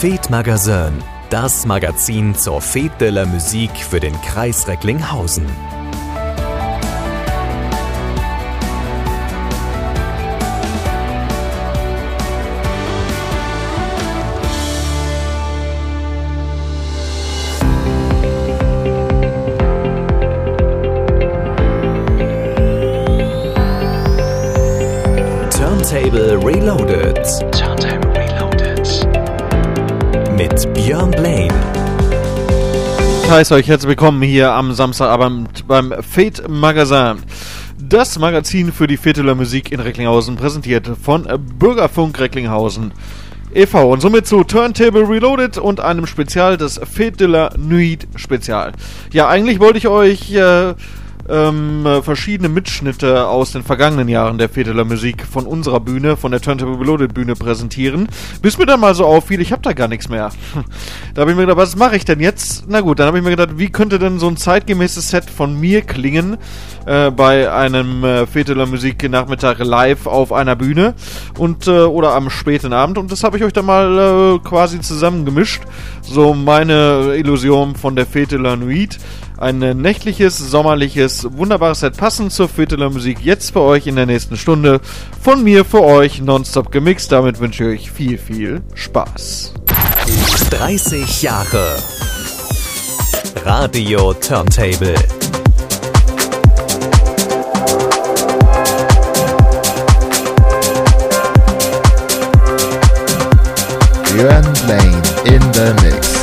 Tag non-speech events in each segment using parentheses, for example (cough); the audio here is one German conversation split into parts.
Fete Magazin, das Magazin zur Fete de la Musique für den Kreis Recklinghausen. Heißt euch herzlich willkommen hier am Samstagabend beim Fate Magazin. Das Magazin für die Feteler Musik in Recklinghausen, präsentiert von Bürgerfunk Recklinghausen e.V. Und somit zu Turntable Reloaded und einem Spezial des Fete de la Nuit Spezial. Ja, eigentlich wollte ich euch äh, ähm, äh, verschiedene Mitschnitte aus den vergangenen Jahren der Feteler Musik von unserer Bühne, von der Turntable Reloaded Bühne präsentieren. Bis mir dann mal so auffiel, ich habe da gar nichts mehr. (laughs) da habe ich mir gedacht, was mache ich denn jetzt? Na gut, dann habe ich mir gedacht, wie könnte denn so ein zeitgemäßes Set von mir klingen äh, bei einem äh, Feteler Musik Nachmittag live auf einer Bühne und äh, oder am späten Abend und das habe ich euch dann mal äh, quasi zusammengemischt. So meine Illusion von der Feteler Nuit. Ein nächtliches, sommerliches, wunderbares Set passend zur Vierteler Musik jetzt für euch in der nächsten Stunde. Von mir für euch nonstop gemixt. Damit wünsche ich euch viel, viel Spaß. 30 Jahre Radio Turntable. Björn Blaine in the mix.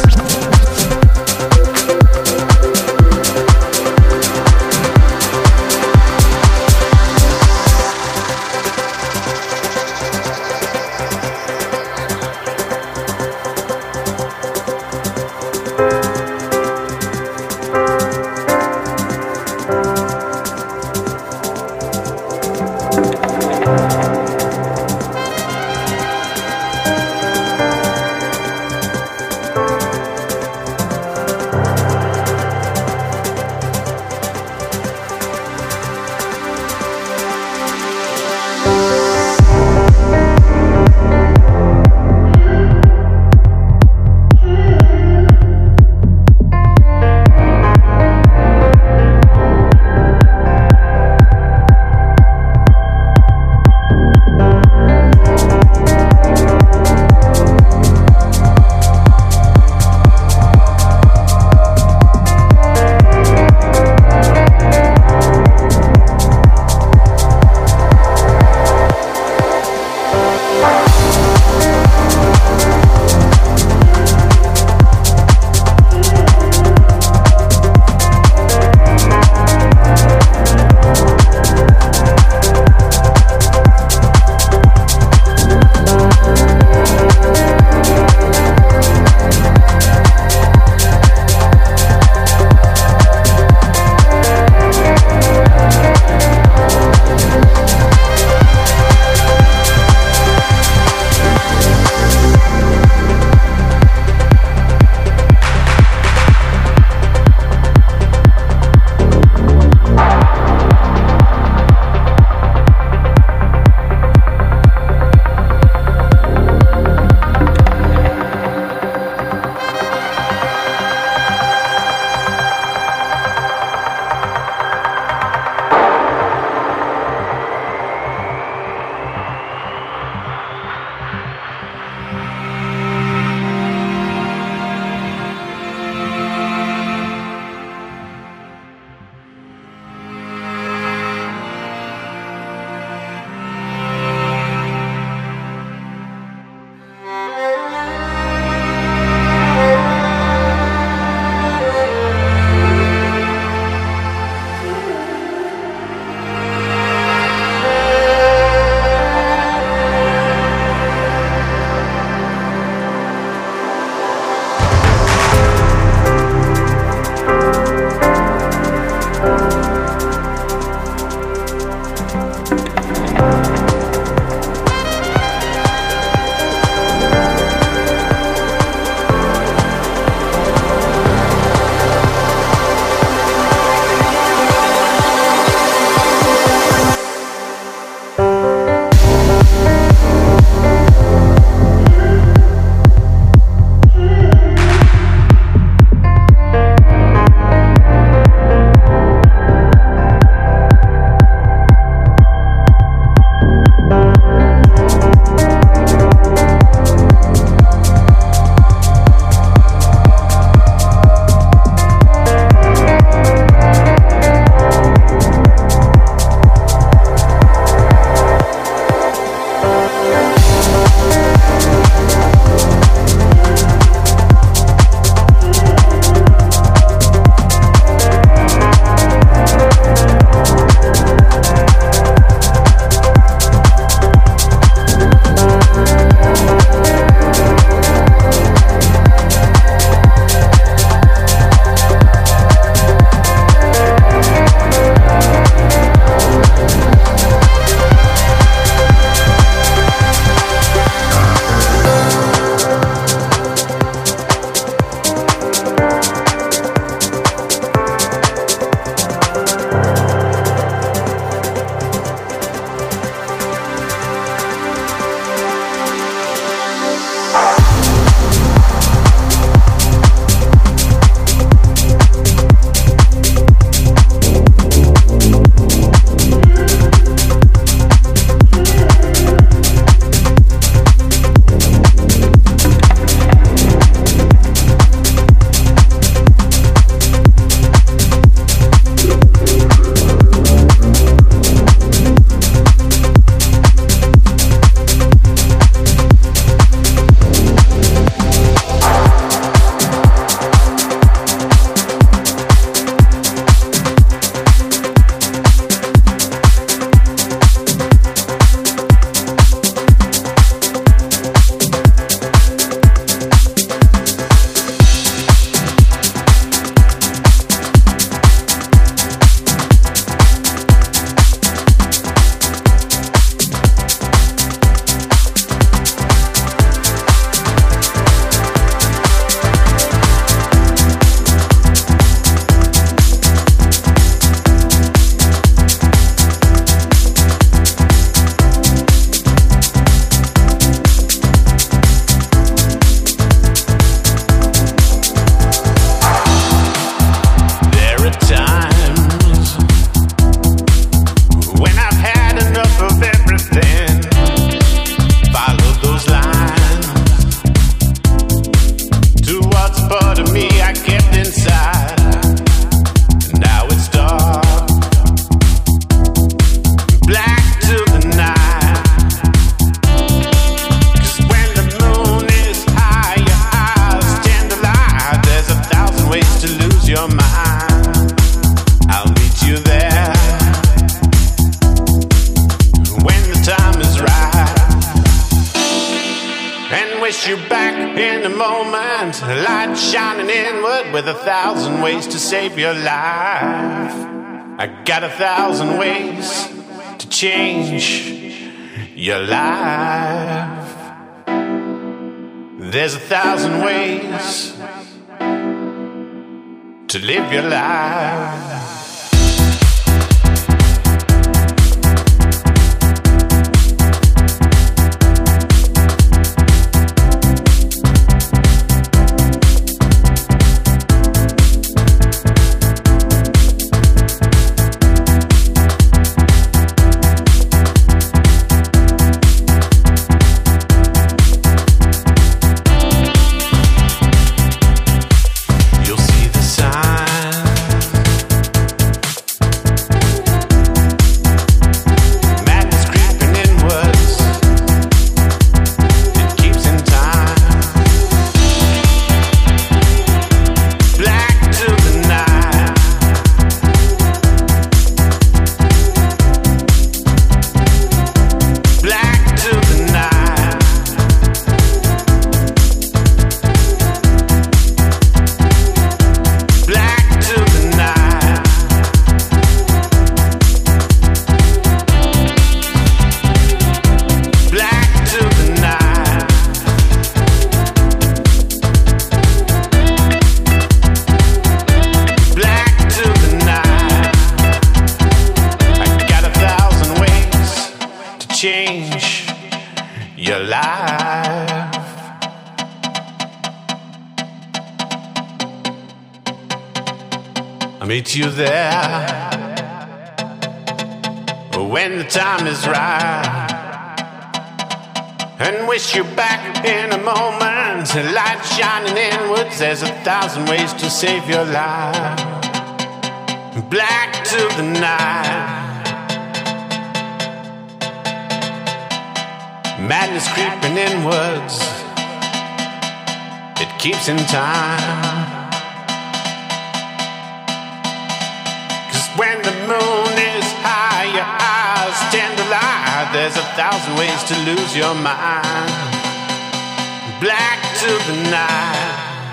black to the night.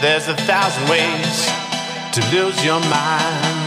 There's a thousand ways to lose your mind.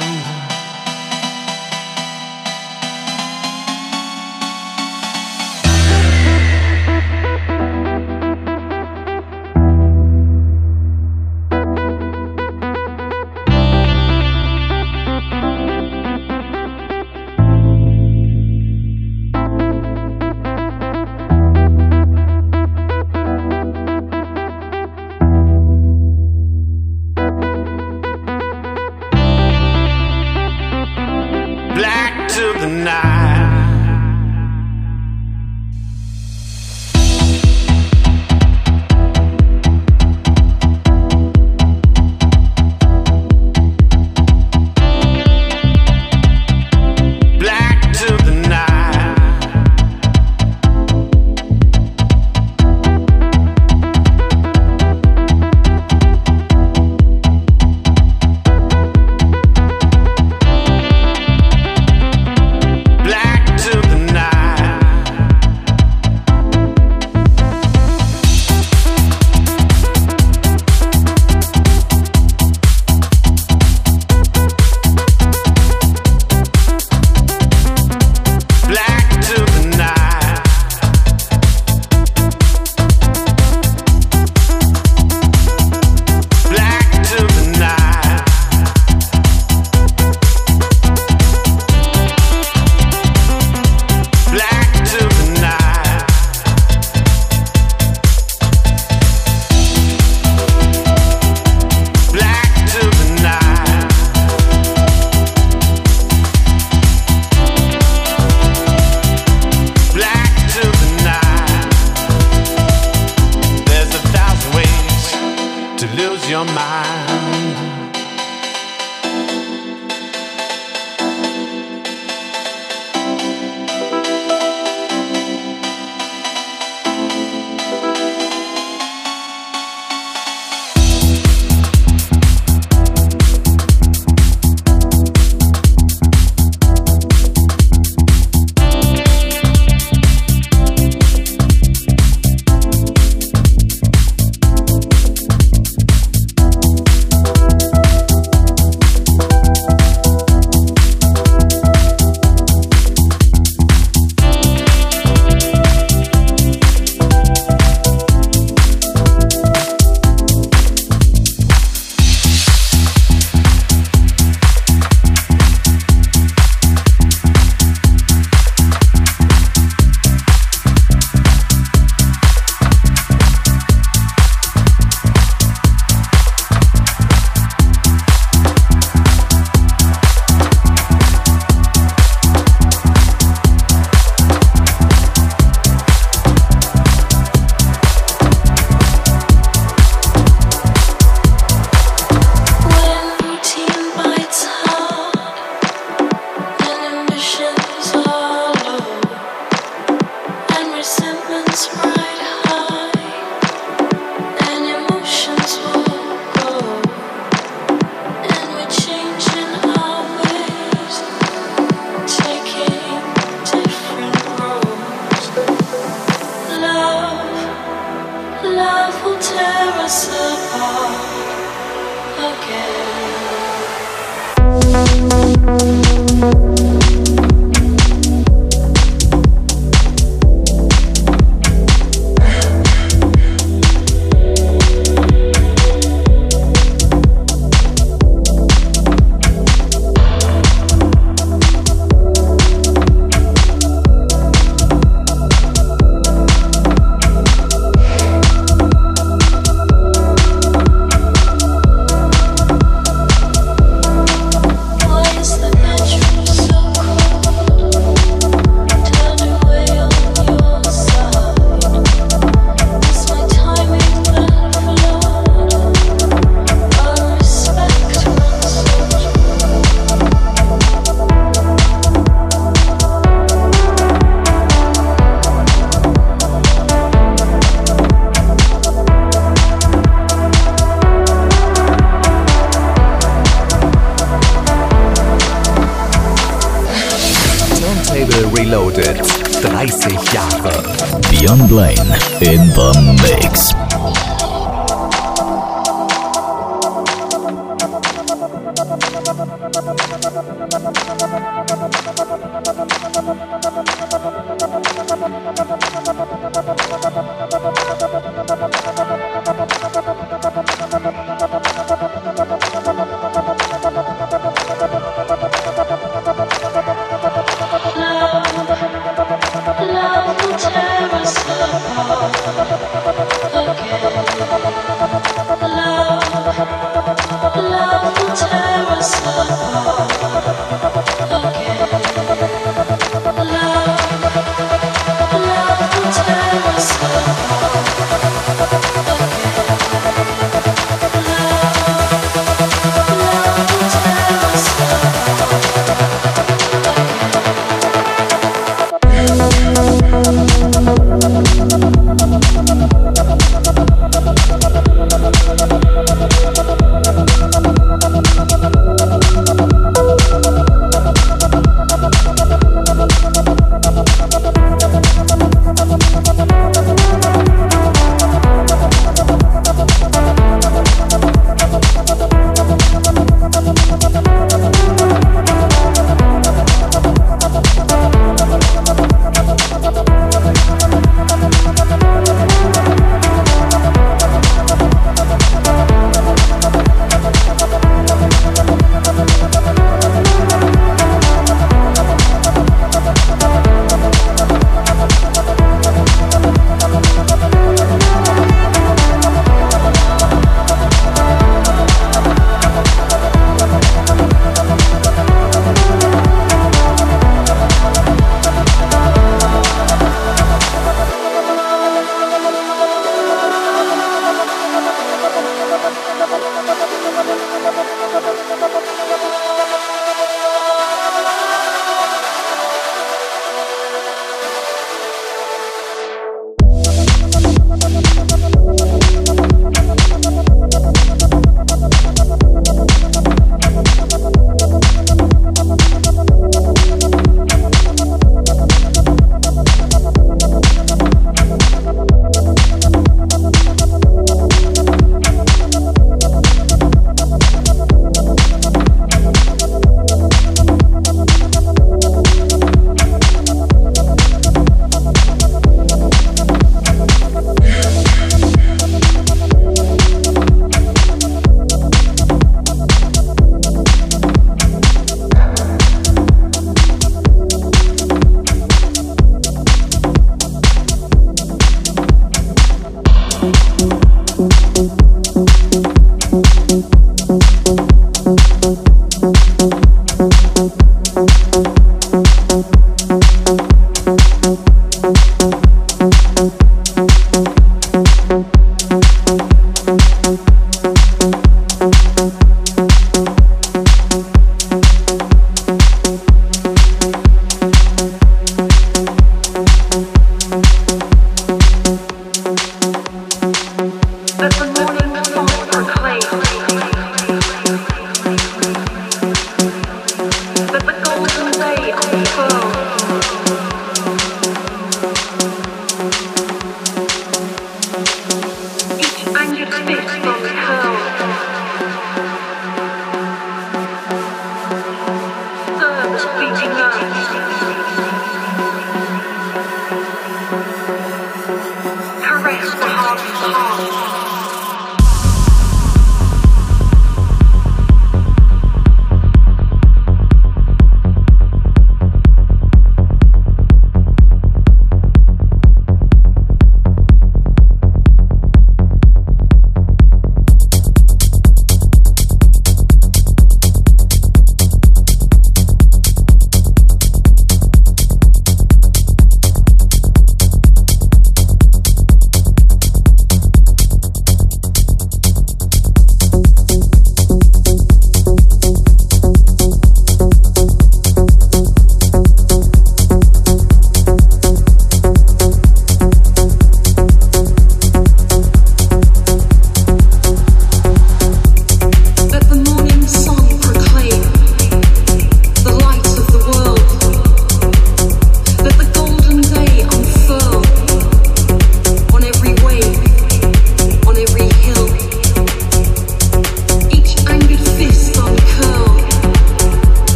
away.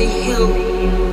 every hill.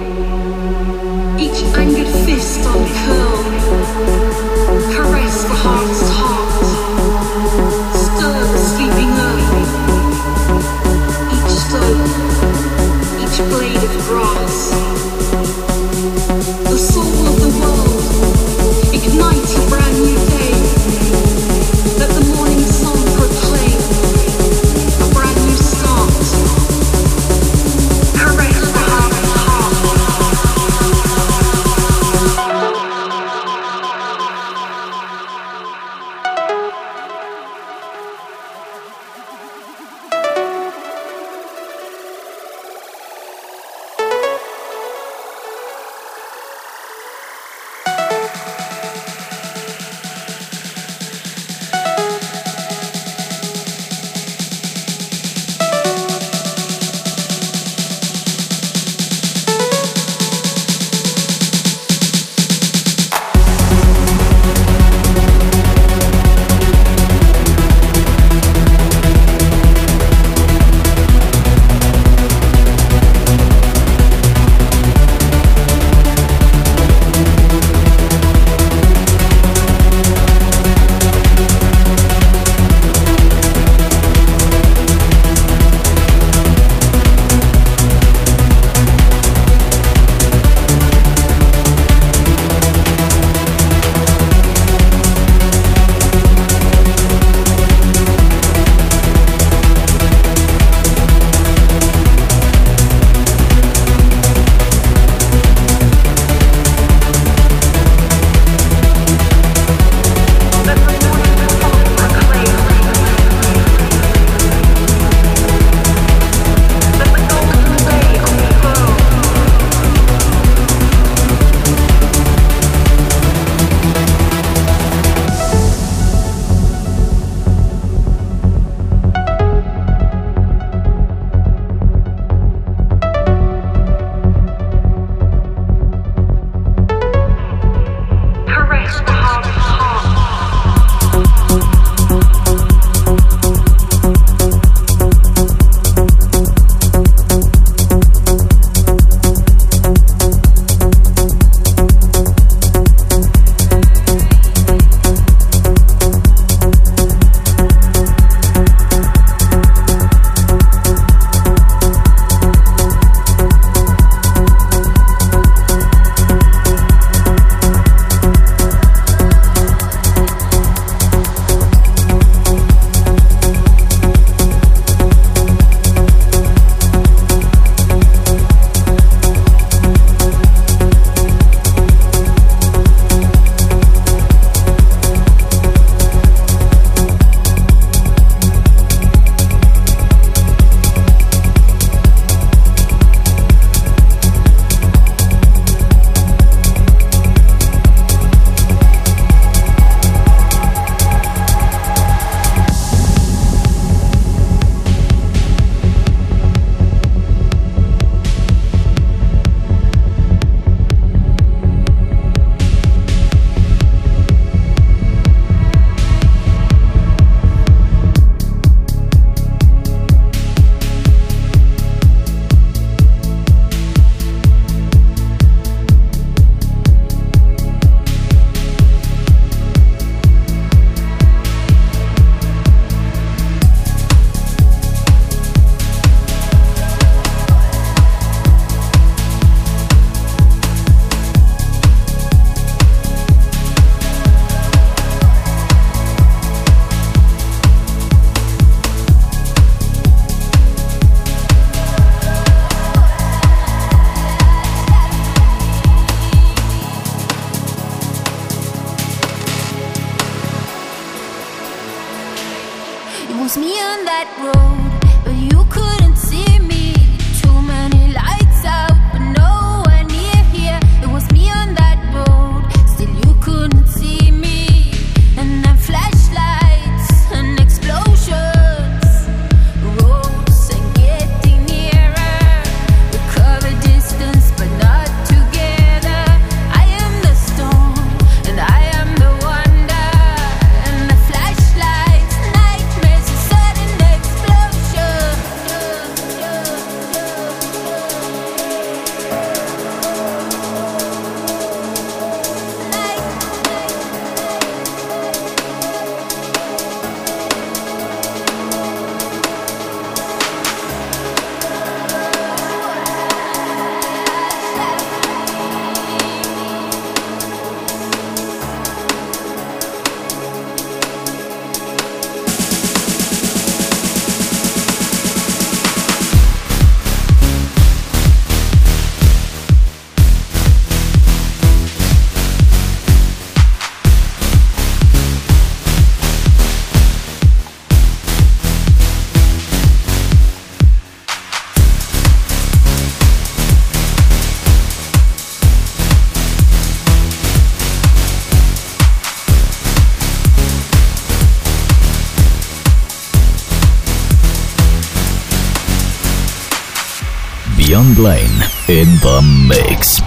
Blaine in the mix.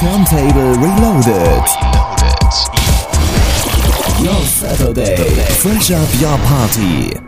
Turntable Reloaded. Your Saturday. Fresh up your party.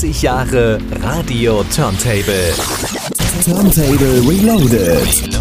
30 Jahre Radio Turntable. Turntable Reloaded.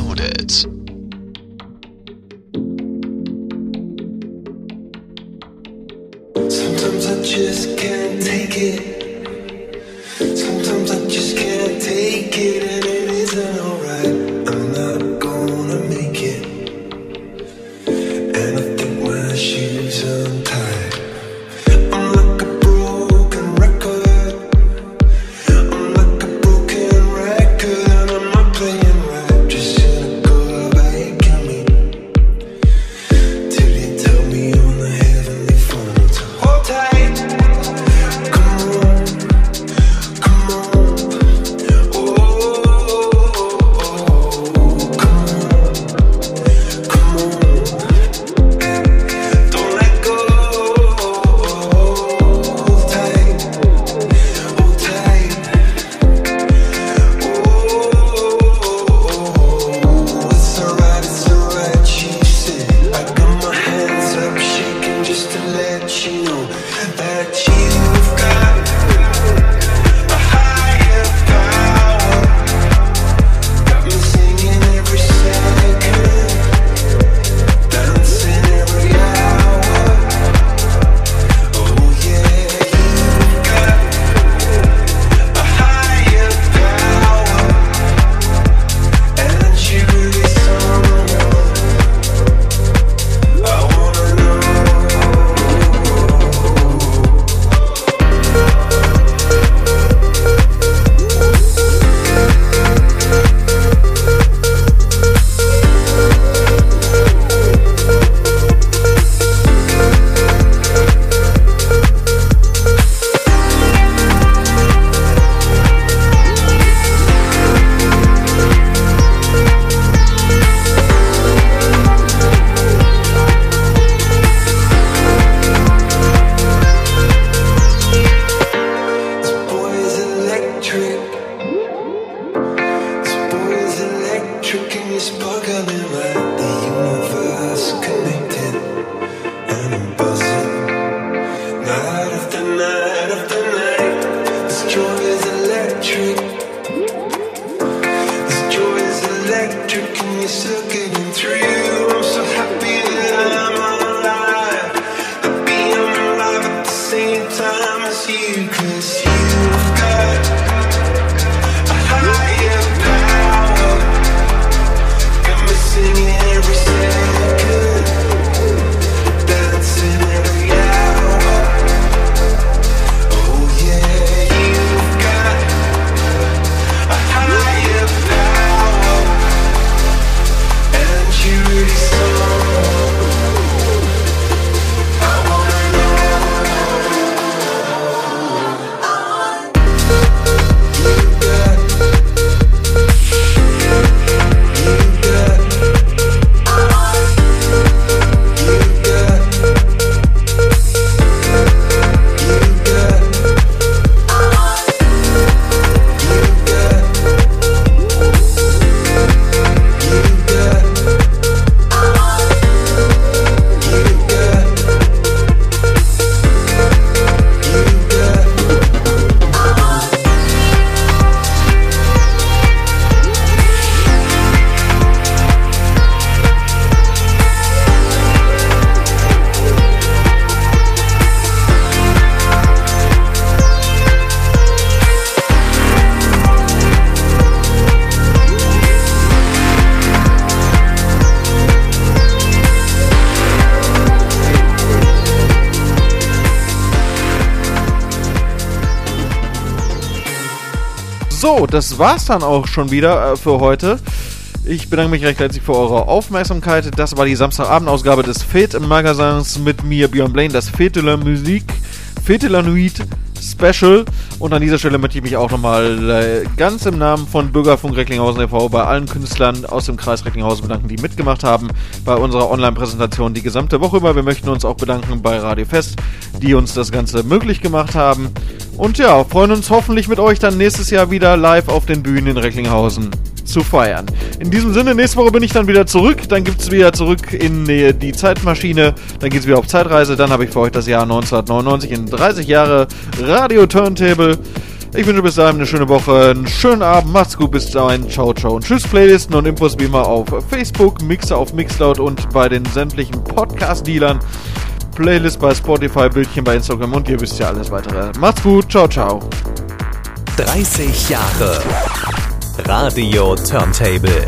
das war's dann auch schon wieder äh, für heute. Ich bedanke mich recht herzlich für eure Aufmerksamkeit. Das war die Samstagabendausgabe des Fate Magazins mit mir, Björn Blaine, das Fete la Musique, Fete la Nuit Special. Und an dieser Stelle möchte ich mich auch nochmal äh, ganz im Namen von Bürgerfunk Recklinghausen e.V. bei allen Künstlern aus dem Kreis Recklinghausen bedanken, die mitgemacht haben bei unserer Online-Präsentation die gesamte Woche über. Wir möchten uns auch bedanken bei Radio Fest, die uns das Ganze möglich gemacht haben. Und ja, freuen uns hoffentlich mit euch dann nächstes Jahr wieder live auf den Bühnen in Recklinghausen zu feiern. In diesem Sinne, nächste Woche bin ich dann wieder zurück. Dann gibt es wieder zurück in äh, die Zeitmaschine. Dann geht es wieder auf Zeitreise. Dann habe ich für euch das Jahr 1999 in 30 Jahre Radio Turntable. Ich wünsche bis dahin eine schöne Woche, einen schönen Abend, macht's gut, bis dahin, ciao, ciao und tschüss, Playlisten und Infos wie immer auf Facebook, Mixer auf Mixcloud und bei den sämtlichen Podcast-Dealern. Playlist bei Spotify, Bildchen bei Instagram und ihr wisst ja alles weitere. Macht's gut, ciao, ciao. 30 Jahre Radio Turntable.